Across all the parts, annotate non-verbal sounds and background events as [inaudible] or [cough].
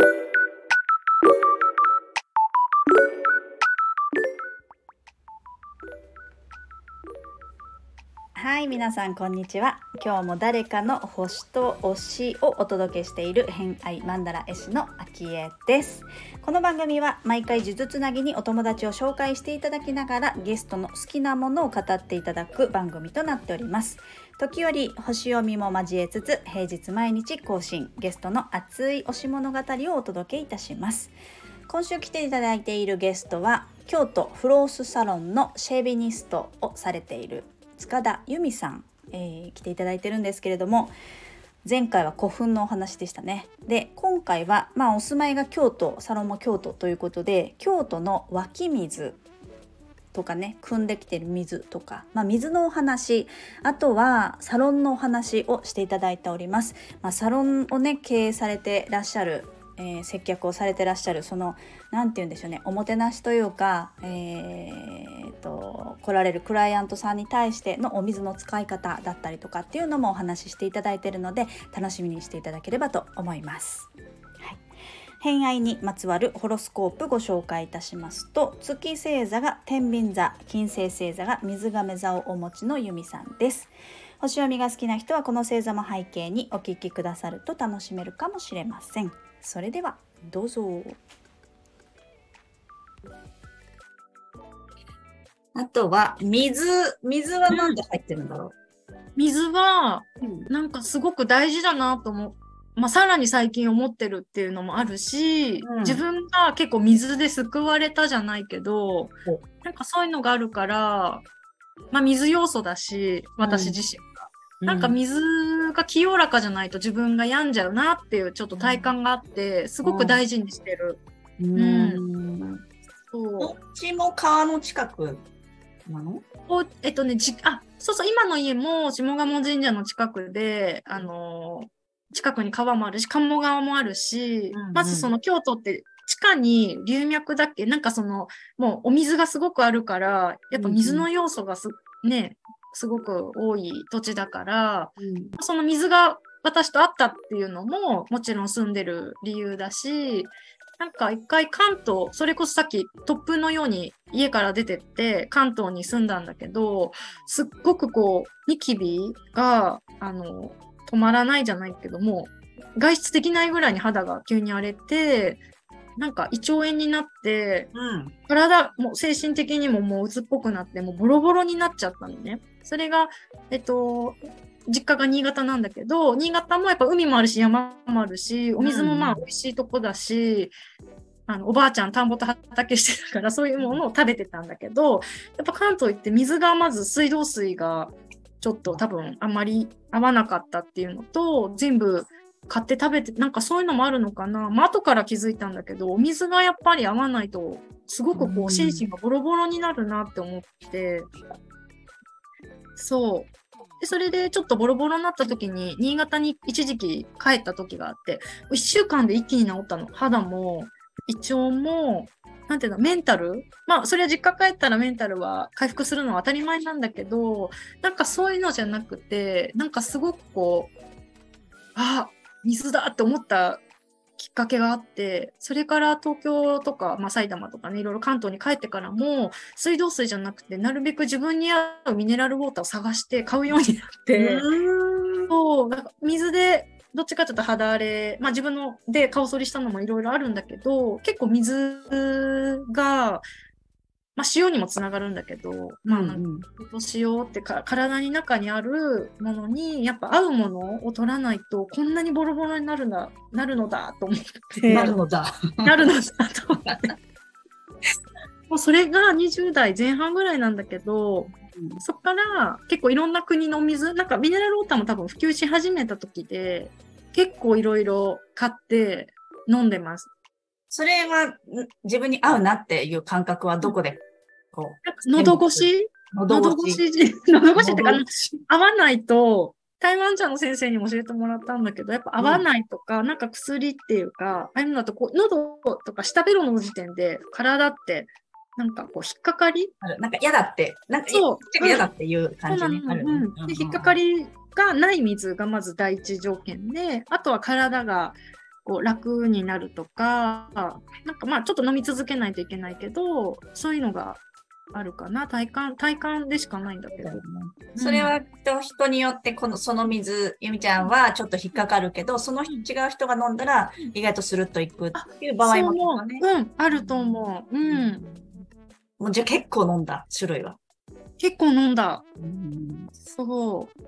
thank you はい皆さんこんにちは。今日も誰かの星と推しをお届けしている偏愛マンダラ絵師のあきえです。この番組は毎回呪術つなぎにお友達を紹介していただきながらゲストの好きなものを語っていただく番組となっております。時折星読みも交えつつ平日毎日更新ゲストの熱い推し物語をお届けいたします。今週来ていただいているゲストは京都フロースサロンのシェービニストをされている塚田由美さん、えー、来ていただいてるんですけれども前回は古墳のお話でしたね。で今回はまあお住まいが京都サロンも京都ということで京都の湧き水とかね汲んできてる水とか、まあ、水のお話あとはサロンのお話をしていただいております、まあ、サロンをね経営されてらっしゃるえー、接客をされてらっしゃるその何て言うんでしょうねおもてなしというか、えーと、来られるクライアントさんに対してのお水の使い方だったりとかっていうのもお話ししていただいているので楽しみにしていただければと思います。はい。偏愛にまつわるホロスコープご紹介いたしますと月星座が天秤座金星星座が水亀座をお持ちの由美さんです。星読みが好きな人はこの星座も背景にお聞きくださると楽しめるかもしれません。それではどうぞ。あとは水水は何で入ってるんだろう、水はなんかすごく大事だなと思まあ、さらに最近思ってるっていうのもあるし、うん、自分が結構水で救われたじゃないけど、なんかそういうのがあるから、まあ、水要素だし私自身なんか水が清らかじゃないと自分が病んじゃうなっていうちょっと体感があって、すごく大事にしてる。うん。うん、そう。どっちも川の近くなの？おえっとね、じあ、そうそう、今の家も下鴨神社の近くで、あのー、近くに川もあるし、鴨川もあるし、うんうん、まずその京都って地下に流脈だっけ？なんかその、もうお水がすごくあるから、やっぱ水の要素がす、ね、すごく多い土地だから、うん、その水が私と会ったっていうのももちろん住んでる理由だしなんか一回関東それこそさっき突風のように家から出てって関東に住んだんだけどすっごくこうニキビがあの止まらないじゃないけども外出できないぐらいに肌が急に荒れてなんか胃腸炎になって、うん、体も精神的にももう鬱っぽくなってもうボロボロになっちゃったのね。それが、えっと、実家が新潟なんだけど、新潟もやっぱ海もあるし、山もあるし、お水もまあ美味しいとこだし、あのおばあちゃん田んぼと畑してたからそういうものを食べてたんだけどやっぱ関東行って水がまず水道水がちょっと多分あんまり合わなかったっていうのと全部買って食べてなんかそういうのもあるのかな、まあ後から気づいたんだけどお水がやっぱり合わないとすごくこう心身がボロボロになるなって思って、そう。で、それでちょっとボロボロになった時に、新潟に一時期帰った時があって、1週間で一気に治ったの。肌も、胃腸も、なんていうの、メンタル？まあ、それは実家帰ったらメンタルは回復するのは当たり前なんだけど、なんかそういうのじゃなくて、なんかすごくこう、あ、水だって思ったきっかけがあってそれから東京とか、まあ、埼玉とかねいろいろ関東に帰ってからも水道水じゃなくてなるべく自分に合うミネラルウォーターを探して買うようになってそうなんか水でどっちかというと肌荒れ、まあ、自分ので顔剃りしたのもいろいろあるんだけど結構水がまあ、塩にもつながるんだけど、まあ、なんか塩ってか体に中にあるものにやっぱ合うものを取らないとこんなにボロボロになるんだなるのだと思って [laughs] なるのだ [laughs] なるのだと思ってもうそれが20代前半ぐらいなんだけど、うん、そっから結構いろんな国の水なんかミネラルウォーターも多分普及し始めた時で結構いろいろ買って飲んでます。それは自分に合うなっていう感覚はどこで。喉越し？喉越し。喉越し [laughs] ってか、合わないと、台湾茶の先生にも教えてもらったんだけど、やっぱ合わないとか、うん、なんか薬っていうか、ああいうのだとこう、喉とか下ベロの時点で体って、なんかこう、引っかかり？なんか嫌だって、なんか嫌だっていう感じにある、うん。で。引っかかりがない水がまず第一条件で、あとは体がこう楽になるとか、なんかまあちょっと飲み続けないといけないけど、そういうのがあるかな？体感、体感でしかないんだけど。それは人人によってこのその水ゆみちゃんはちょっと引っかかるけどその違う人が飲んだら意外とスルッといくっていう場合も、ね、うん、あると思う。うん。もうじゃあ結構飲んだ種類は？結構飲んだ。うん、そう。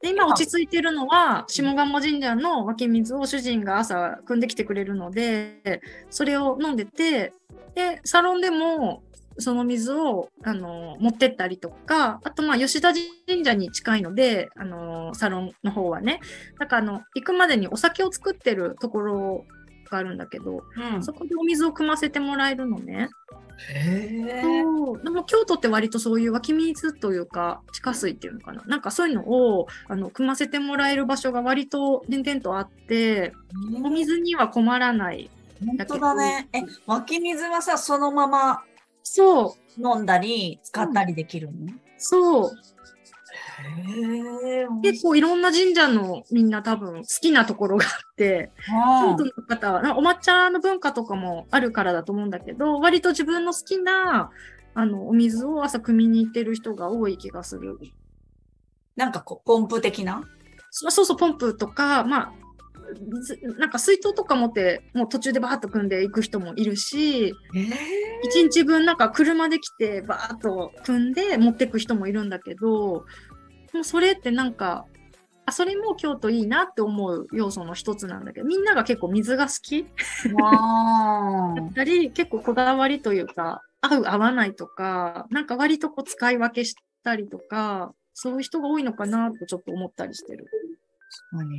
で、今落ち着いてるのは、下鴨神社の湧き水を主人が朝汲んできてくれるので、それを飲んでて、で、サロンでもその水を、あの、持ってったりとか、あと、まあ、吉田神社に近いので、あの、サロンの方はね。だから、あの、行くまでにお酒を作ってるところがあるんだけど、うん、そこでお水を汲ませてもらえるのね。へでも京都って割とそういう湧き水というか地下水っていうのかな。なんかそういうのをあの汲ませてもらえる場所が割と点々とあってお水には困らない。本当だね。え湧き水はさそのままそう。飲んだり、使ったりできるの、うん、そう。へ結構いろんな神社のみんな多分好きなところがあって、京都の方は、お抹茶の文化とかもあるからだと思うんだけど、割と自分の好きな、あの、お水を朝汲みに行ってる人が多い気がする。なんかこう、ポンプ的な？そうそう、ポンプとか、まあ、なんか水筒とか持ってもう途中でバーッと組んでいく人もいるし、えー、1日分なんか車で来てバーッと組んで持っていく人もいるんだけどもうそれってなんかあそれも京都いいなって思う要素の一つなんだけどみんなが結構水が好き。[laughs] だったり結構こだわりというか合う合わないとかなんか割とこう使い分けしたりとかそういう人が多いのかなってちょっと思ったりしてる。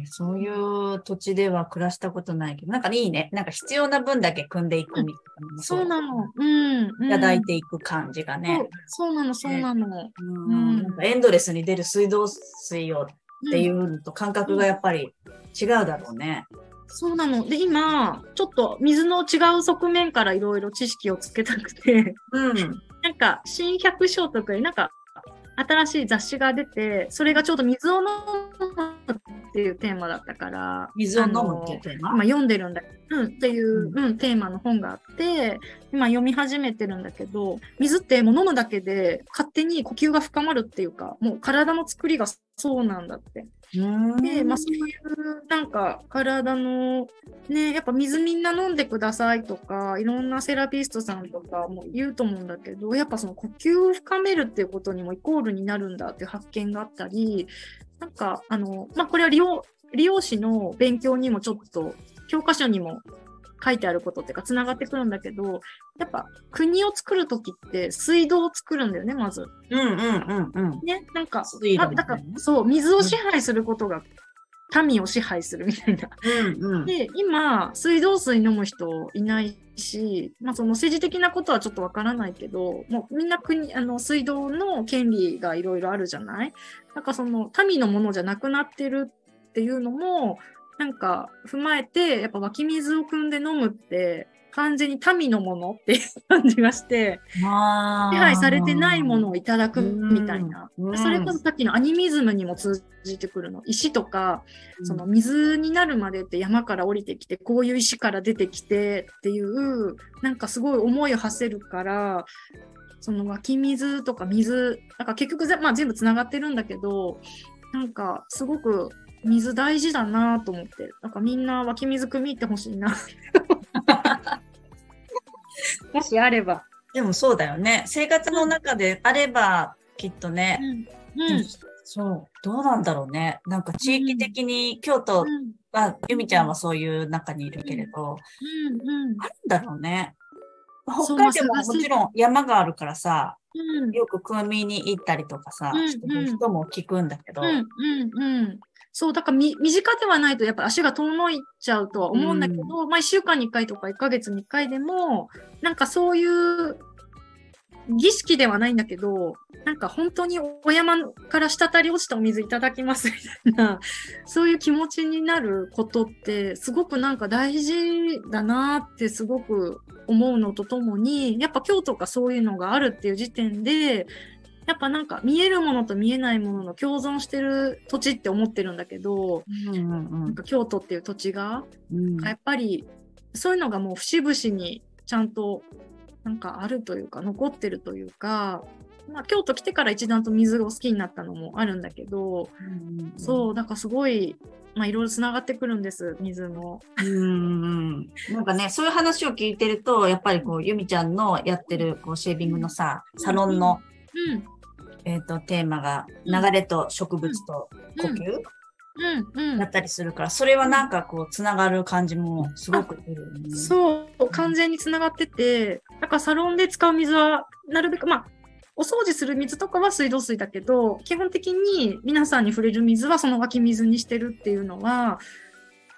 そういう土地では暮らしたことないけど、なんかいいね。なんか必要な分だけ組んでいくみたいな、そうなの。うん。いただいていく感じがね。そうなの、そうなの。うん。なんかエンドレスに出る水道水をっていうのと感覚がやっぱり違うだろうね。そうなの。で、今、ちょっと水の違う側面からいろいろ知識をつけたくて、うん。なんか、新百姓とかになんか、新しい雑誌が出て、それがちょうど水を飲むっていうテーマだったから、水を飲むっていうテーマ？今読んでるんだうん、っていう、うん、テーマの本があって、今読み始めてるんだけど、水ってもう飲むだけで勝手に呼吸が深まるっていうか、もう体の作りがそうなんだって。で、まあそういうなんか体のね、やっぱ水みんな飲んでくださいとか、いろんなセラピストさんとかも言うと思うんだけど、やっぱその呼吸を深めるっていうことにもイコールになるんだっていう発見があったり、なんかあの、まあこれは利用、利用師の勉強にもちょっと教科書にも書いてあることっていうか、つながってくるんだけど、やっぱ国を作るときって水道を作るんだよね、まず。うんうんうんうん。ね、なんか、まだからそう、水を支配することが民を支配するみたいな。うんうん、で、今、水道水飲む人いないし、まあその政治的なことはちょっとわからないけど、もうみんな国、あの、水道の権利がいろいろあるじゃない？なんかその民のものじゃなくなってるっていうのも、なんか踏まえて、やっぱ湧き水を汲んで飲むって、完全に民のものっていう感じがして、支配されてないものをいただくみたいな。それこそさっきのアニミズムにも通じてくるの。石とか、その水になるまでって山から降りてきて、こういう石から出てきてっていう、なんかすごい思いを馳せるから、その湧き水とか水、なんか結局まあ、全部つながってるんだけど、なんかすごく水大事だなと思って、なんかみんな湧き水汲みってほしいな。[laughs] もしあれば。でもそうだよね。生活の中であれば、きっとね、うん、うん、そう、どうなんだろうね。なんか地域的に、京都は、ゆみちゃんはそういう中にいるけれど、うん。うん、あるんだろうね。北海道ももちろん山があるからさ、うん、よく汲みに行ったりとかさ、うんうん、人も聞くんだけど、うんうんうん、そう、だから身近ではないとやっぱ足が遠のいちゃうとは思うんだけど、うん、まあ1週間に1回とか1ヶ月に1回でも、なんかそういう儀式ではないんだけど、なんか本当にお山から滴り落ちたお水いただきますみたいな、そういう気持ちになることって、すごくなんか大事だなってすごく思うのとともに、やっぱ京都がそういうのがあるっていう時点で、やっぱなんか見えるものと見えないものの共存してる土地って思ってるんだけど、うんうんなんか京都っていう土地が、うん。やっぱりそういうのがもう節々にちゃんとなんかあるというか残ってるというか、まあ、京都来てから一段と水を好きになったのもあるんだけど、うんそうだからすごいまあいろいろつながってくるんです水も。うんうんなんかね、そういう話を聞いてると、やっぱりこう、ゆみちゃんのやってるこうシェービングのさ、サロンの、うんえっ、と、テーマが、流れと植物と呼吸、うんうんだったりするから、それはなんかこう、つながる感じもすごくするよね。そう、完全につながってて、だからサロンで使う水は、なるべく、まあ、お掃除する水とかは水道水だけど、基本的に皆さんに触れる水はその湧き水にしてるっていうのは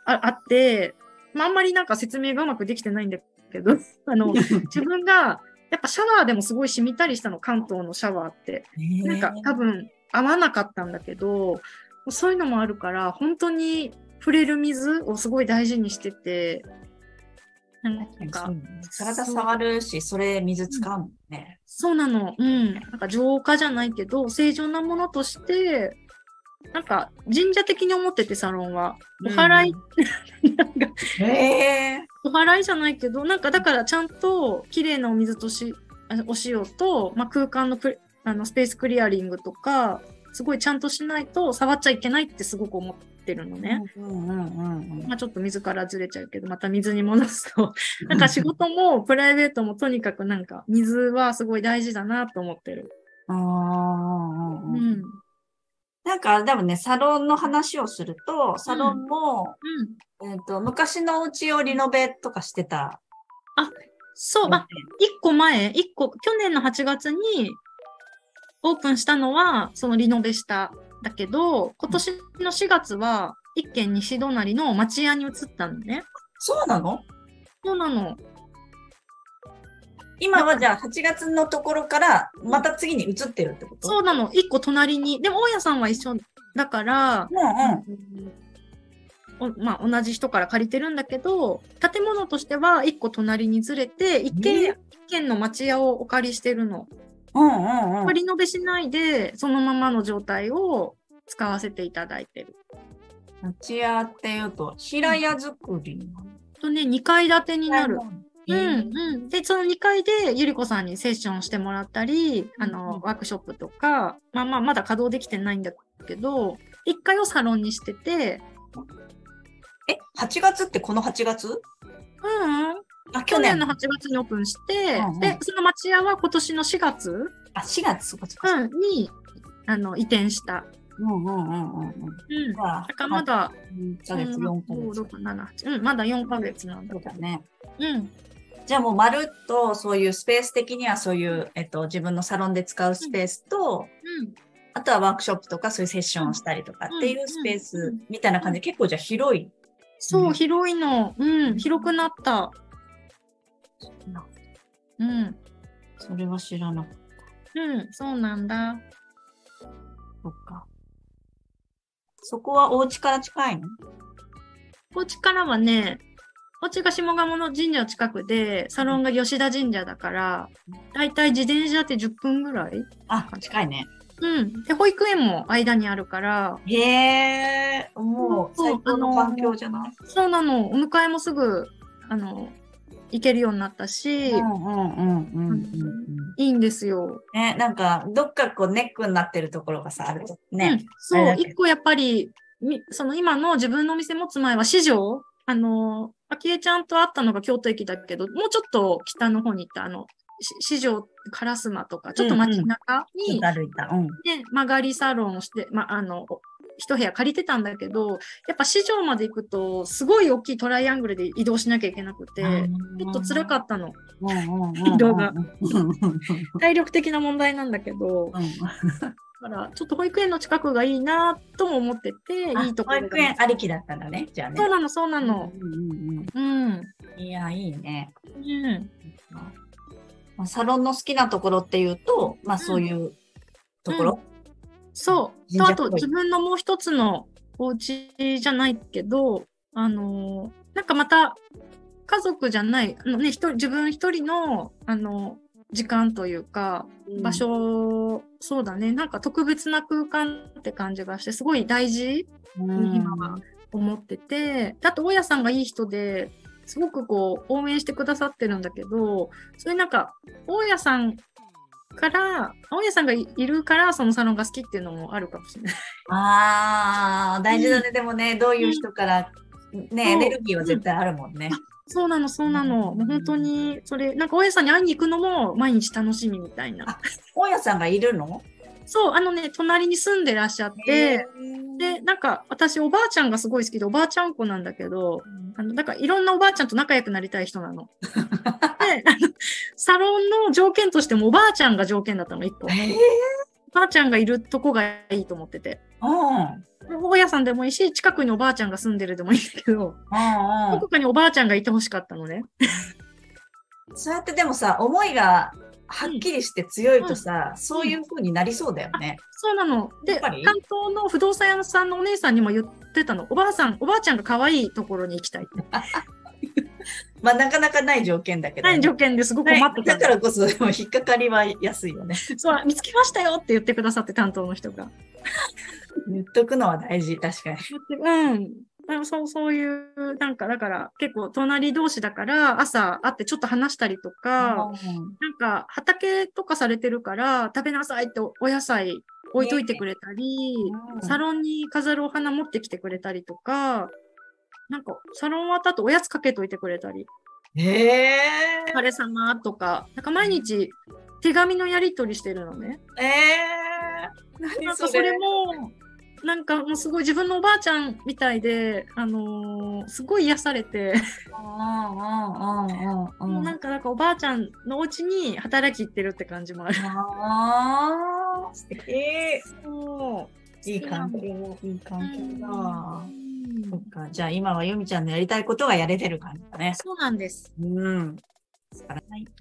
ああって、まあ、あんまりなんか説明がうまくできてないんだけど、[laughs] あの、自分が、やっぱシャワーでもすごい染みたりしたの、関東のシャワーって。なんか多分合わなかったんだけど、そういうのもあるから、本当に触れる水をすごい大事にしてて、なんか体触るし、それ水使うもんね。そうなの。うん。なんか浄化じゃないけど、正常なものとして、なんか神社的に思ってて、サロンは。お祓い、[laughs] なんかへえ。お祓いじゃないけど、なんかだからちゃんと綺麗なお水とし、あお塩と、まあ、空間のあのスペースクリアリングとか、すごいちゃんとしないと触っちゃいけないってすごく思ってるのね。うんうんうんうんまあちょっと水からずれちゃうけど、また水に戻すと、[laughs] なんか仕事もプライベートもとにかくなんか水はすごい大事だなと思ってる。あーうん。なんか、多分ね、サロンの話をすると、サロンも、うん。えっ、と、昔のお家をリノベとかしてた。そう、あ、一個前、一個、去年の8月にオープンしたのは、そのリノベした。だけど、今年の4月は、一軒西隣の町屋に移ったのね。そうなの？そうなの。今はじゃあ8月のところから、また次に移ってるってこと？そうなの。一個隣に。でも、大家さんは一緒だから、うんうん。おまあ、同じ人から借りてるんだけど、建物としては一個隣にずれて、一軒、え一軒の町屋をお借りしてるの。うんうんうん。リノベしないで、そのままの状態を使わせていただいてる。町屋っていうと、平屋作りなのとね、2階建てになる。うんうん、で、その2階でゆり子さんにセッションしてもらったり、あうんの、ワークショップとか、まあまあ、まだ稼働できてないんだけど、1階をサロンにしてて、え、8月ってこの8月？うん、あ、去年の8月にオープンして、うんうんで、その町屋は今年の4月、あ、4月、そこうん、に、あの、移転した。うんうんうんうんうん。うん。だからまだ、1ヶ月、4ヶ月。5、6、7、8。うん、まだ4ヶ月なんだそう。だね。うん。じゃあもうまるっとそういうスペース的にはそういう、えっと、自分のサロンで使うスペースと、うん。あとはワークショップとかそういうセッションをしたりとかっていうスペースみたいな感じで結構じゃあ広い。そう、ね広いの。うん、広くなった。うん。それは知らなかっうん、そうなんだ。た。そっか。そこはお家から近いの？お家からはね、お家が下鴨の神社の近くで、サロンが吉田神社だから、だいたい自転車って10分ぐらいあ、近いね。うん。で、保育園も間にあるから、へえ、もう最高の環境じゃない？そうなの。お迎えもすぐ、あの、行けるようになったし、うんうんうんうんうん。いいんですよ。ね、なんか、どっかこうネックになってるところがさ、あるとうんね。、そう一個やっぱり、みその今の自分のお店持つ前は市場、あの、あきえちゃんと会ったのが京都駅だけど、もうちょっと北の方に行った、あの、し市場、烏丸とか、ちょっと街中に、歩いた。うん。ね、曲がりサロンをして、ま、あの、一部屋借りてたんだけど、やっぱ市場まで行くと、すごい大きいトライアングルで移動しなきゃいけなくて、ちょっと辛かったの。移動が体力的な問題なんだけど、だから、ちょっと保育園の近くがいいなとも思ってて、いいところ保育園ありきだったんだね、じゃあね。そうなの、そうなの。うんうんいや、いいね。うん。まあサロンの好きなところっていうと、まあそういうところ。そう。と、あと、自分のもう一つのお家じゃないけど、あのーなんかまた、家族じゃない、あのね、一人、自分一人の、あの、時間というか、場所そうだね。なんか特別な空間って感じがして、すごい大事に今は思ってて、あと、大家さんがいい人で、すごくこう、応援してくださってるんだけど、それなんか、大家さんから、大家さんがいるから、そのサロンが好きっていうのもあるかもしれない。ああ、大事だね。うん、でもね、どういう人から、ね、エネルギーは絶対あるもんね。そうなの、そうなの。もう本当に、それ、なんか大家さんに会いに行くのも毎日楽しみみたいな。大家さんがいるの？そう、あのね、隣に住んでらっしゃって、で、なんか私おばあちゃんがすごい好きで、おばあちゃん子なんだけど、あの、だからいろんなおばあちゃんと仲良くなりたい人なの。で、あの、サロンの条件としてもおばあちゃんが条件だったの、一個。おばあちゃんがいるとこがいいと思ってて。大家さんでもいいし、近くにおばあちゃんが住んでるでもいいんだけど、どこかにおばあちゃんがいてほしかったのね。そうやってでもさ、思いがはっきりして強いとさ、うん、そういう風になりそうだよね。そうなの。で、担当の不動産屋さんのお姉さんにも言ってたの。おばあさん、おばあちゃんが可愛いところに行きたいって。[laughs] まあ、なかなかない条件だけど、ね、ない条件ですごく困ってた、だからこそ、でも引っかかりは安いよね。[laughs] そう、見つけましたよって言ってくださって、担当の人が。[laughs] 言っとくのは大事、確かに。うん。そう、そういう、なんか、だから、結構、隣同士だから、朝会ってちょっと話したりとか、なんか、畑とかされてるから、食べなさいってお野菜置いといてくれたり、サロンに飾るお花持ってきてくれたりとか、なんか、サロン終わった後おやつかけといてくれたり。へえ。お疲れ様とか、なんか毎日手紙のやり取りしてるのね。ええー。なんかそれも、なんかもうすごい自分のおばあちゃんみたいで、あのー、すごい癒されてなんかなんかおばあちゃんのお家に働き行ってるって感じもある。ああ、素敵。そう。いい環境、いい環境だ。そっか。じゃあ今はよみちゃんのやりたいことがやれてる感じだね。そうなんです。うん。はい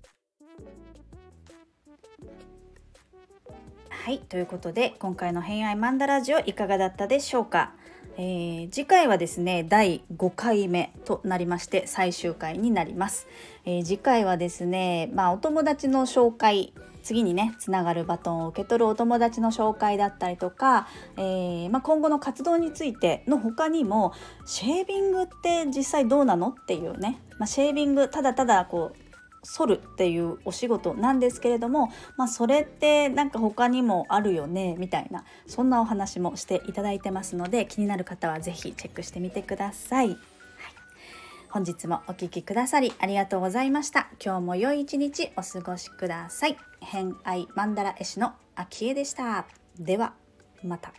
はいということで今回の「偏愛マンダラジオ」いかがだったでしょうか、えー、次回はですね第5回目となりまして最終回になります、えー、次回はですねまあお友達の紹介次にねつながるバトンを受け取るお友達の紹介だったりとか、えー、まあ、今後の活動についての他にもシェービングって実際どうなの？っていうね、まあ、シェービングただただこう剃るっていうお仕事なんですけれども、まあ、それってなんか他にもあるよねみたいなそんなお話もしていただいてますので気になる方は是非チェックしてみてください。本日もお聴きくださりありがとうございました。今日も良い一日お過ごしください。偏愛マンダラ絵師の秋江でした。ではまた。